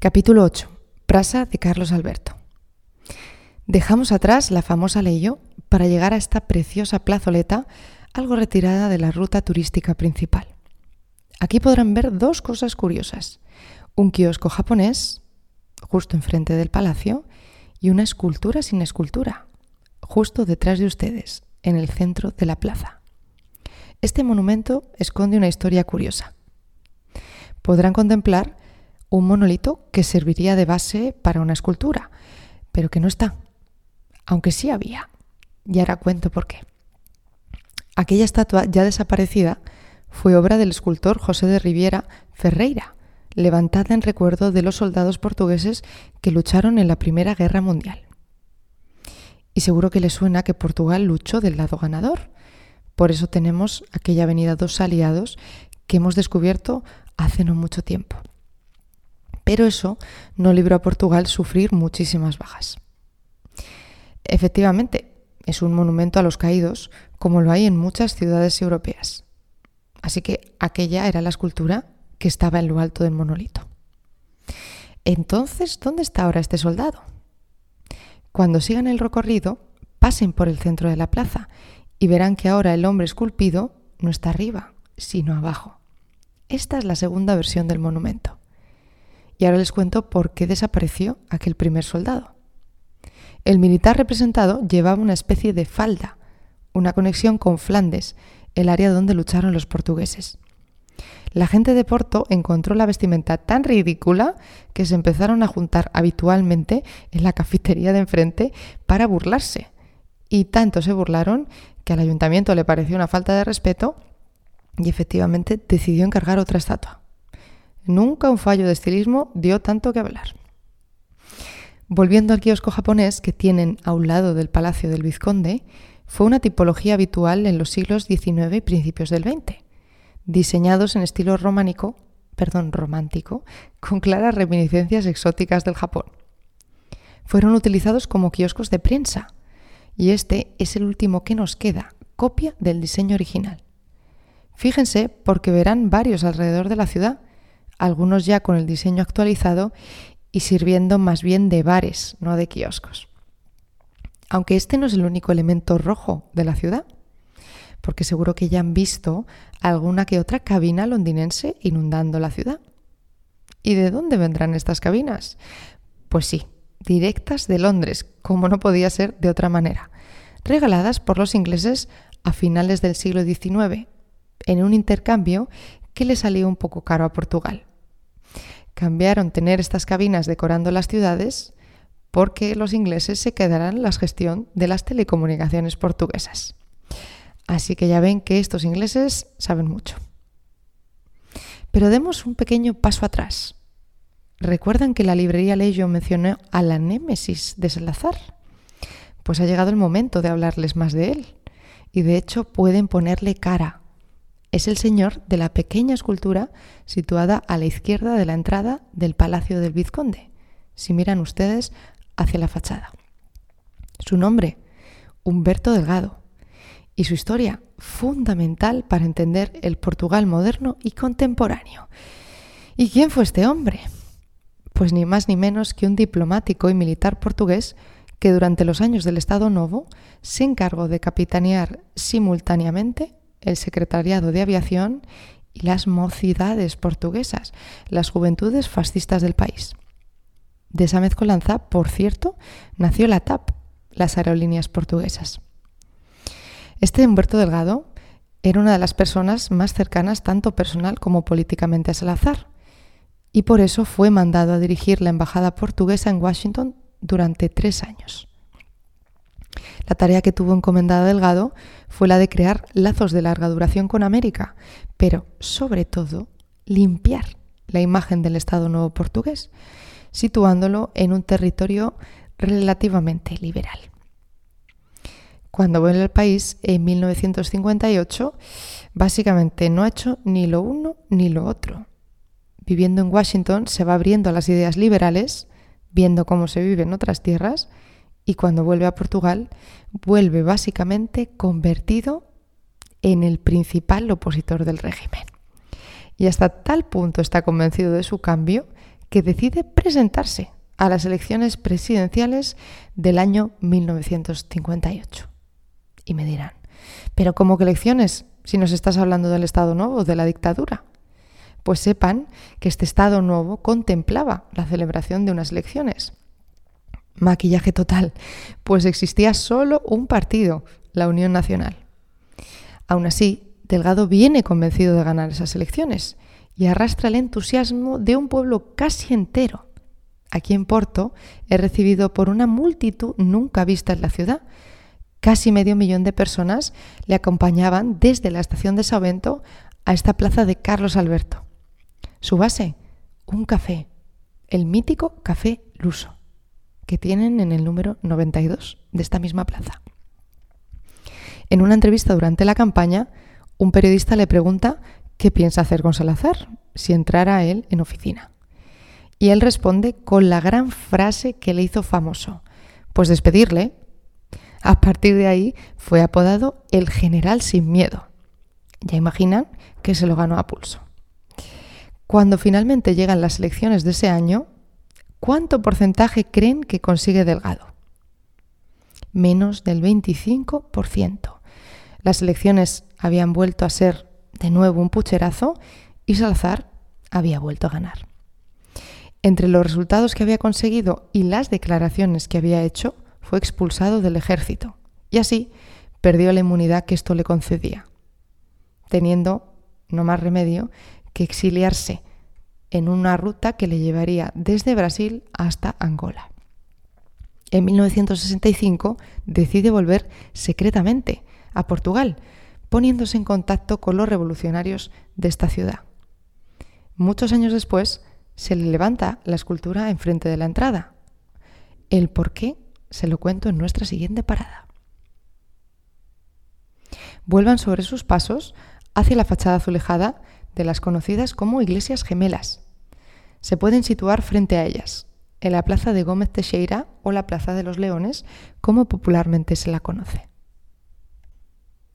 Capítulo 8. Prasa de Carlos Alberto. Dejamos atrás la famosa Leyo para llegar a esta preciosa plazoleta algo retirada de la ruta turística principal. Aquí podrán ver dos cosas curiosas. Un kiosco japonés, justo enfrente del palacio, y una escultura sin escultura, justo detrás de ustedes, en el centro de la plaza. Este monumento esconde una historia curiosa. Podrán contemplar un monolito que serviría de base para una escultura, pero que no está, aunque sí había. Y ahora cuento por qué. Aquella estatua ya desaparecida fue obra del escultor José de Riviera Ferreira, levantada en recuerdo de los soldados portugueses que lucharon en la Primera Guerra Mundial. Y seguro que le suena que Portugal luchó del lado ganador. Por eso tenemos aquella avenida Dos Aliados que hemos descubierto hace no mucho tiempo. Pero eso no libró a Portugal sufrir muchísimas bajas. Efectivamente, es un monumento a los caídos, como lo hay en muchas ciudades europeas. Así que aquella era la escultura que estaba en lo alto del monolito. Entonces, ¿dónde está ahora este soldado? Cuando sigan el recorrido, pasen por el centro de la plaza y verán que ahora el hombre esculpido no está arriba, sino abajo. Esta es la segunda versión del monumento. Y ahora les cuento por qué desapareció aquel primer soldado. El militar representado llevaba una especie de falda, una conexión con Flandes, el área donde lucharon los portugueses. La gente de Porto encontró la vestimenta tan ridícula que se empezaron a juntar habitualmente en la cafetería de enfrente para burlarse. Y tanto se burlaron que al ayuntamiento le pareció una falta de respeto y efectivamente decidió encargar otra estatua. Nunca un fallo de estilismo dio tanto que hablar. Volviendo al kiosco japonés que tienen a un lado del Palacio del Vizconde, fue una tipología habitual en los siglos XIX y principios del XX, diseñados en estilo románico, perdón, romántico, con claras reminiscencias exóticas del Japón. Fueron utilizados como kioscos de prensa, y este es el último que nos queda, copia del diseño original. Fíjense porque verán varios alrededor de la ciudad, algunos ya con el diseño actualizado y sirviendo más bien de bares, no de kioscos. Aunque este no es el único elemento rojo de la ciudad, porque seguro que ya han visto alguna que otra cabina londinense inundando la ciudad. ¿Y de dónde vendrán estas cabinas? Pues sí, directas de Londres, como no podía ser de otra manera, regaladas por los ingleses a finales del siglo XIX, en un intercambio que le salió un poco caro a Portugal. Cambiaron tener estas cabinas decorando las ciudades porque los ingleses se quedarán la gestión de las telecomunicaciones portuguesas. Así que ya ven que estos ingleses saben mucho. Pero demos un pequeño paso atrás. ¿Recuerdan que la librería Leyo mencionó a la némesis de Salazar? Pues ha llegado el momento de hablarles más de él. Y de hecho pueden ponerle cara. Es el señor de la pequeña escultura situada a la izquierda de la entrada del Palacio del Vizconde, si miran ustedes hacia la fachada. Su nombre, Humberto Delgado, y su historia, fundamental para entender el Portugal moderno y contemporáneo. ¿Y quién fue este hombre? Pues ni más ni menos que un diplomático y militar portugués que durante los años del Estado Novo se encargó de capitanear simultáneamente el Secretariado de Aviación y las mocidades portuguesas, las juventudes fascistas del país. De esa mezcolanza, por cierto, nació la TAP, las aerolíneas portuguesas. Este Humberto Delgado era una de las personas más cercanas tanto personal como políticamente a Salazar, y por eso fue mandado a dirigir la embajada portuguesa en Washington durante tres años. La tarea que tuvo encomendada Delgado fue la de crear lazos de larga duración con América, pero sobre todo limpiar la imagen del Estado Nuevo portugués, situándolo en un territorio relativamente liberal. Cuando vuelve al país en 1958, básicamente no ha hecho ni lo uno ni lo otro. Viviendo en Washington se va abriendo a las ideas liberales, viendo cómo se vive en otras tierras, y cuando vuelve a Portugal, vuelve básicamente convertido en el principal opositor del régimen. Y hasta tal punto está convencido de su cambio que decide presentarse a las elecciones presidenciales del año 1958. Y me dirán, ¿pero cómo que elecciones si nos estás hablando del Estado Nuevo, de la dictadura? Pues sepan que este Estado Nuevo contemplaba la celebración de unas elecciones. Maquillaje total, pues existía solo un partido, la Unión Nacional. Aún así, Delgado viene convencido de ganar esas elecciones y arrastra el entusiasmo de un pueblo casi entero. Aquí en Porto he recibido por una multitud nunca vista en la ciudad. Casi medio millón de personas le acompañaban desde la estación de Savento a esta plaza de Carlos Alberto. Su base, un café, el mítico Café Luso, que tienen en el número 92 de esta misma plaza. En una entrevista durante la campaña, un periodista le pregunta qué piensa hacer con Salazar si entrara él en oficina. Y él responde con la gran frase que le hizo famoso, pues despedirle. A partir de ahí fue apodado el general sin miedo. Ya imaginan que se lo ganó a pulso. Cuando finalmente llegan las elecciones de ese año, ¿cuánto porcentaje creen que consigue Delgado? Menos del 25%. Las elecciones habían vuelto a ser de nuevo un pucherazo y Salazar había vuelto a ganar. Entre los resultados que había conseguido y las declaraciones que había hecho, fue expulsado del ejército y así perdió la inmunidad que esto le concedía, teniendo no más remedio que exiliarse en una ruta que le llevaría desde Brasil hasta Angola. En 1965 decide volver secretamente a Portugal, poniéndose en contacto con los revolucionarios de esta ciudad. Muchos años después, se le levanta la escultura enfrente de la entrada. El por qué se lo cuento en nuestra siguiente parada. Vuelvan sobre sus pasos hacia la fachada azulejada de las conocidas como iglesias gemelas. Se pueden situar frente a ellas, en la plaza de Gómez Teixeira o la plaza de los Leones, como popularmente se la conoce.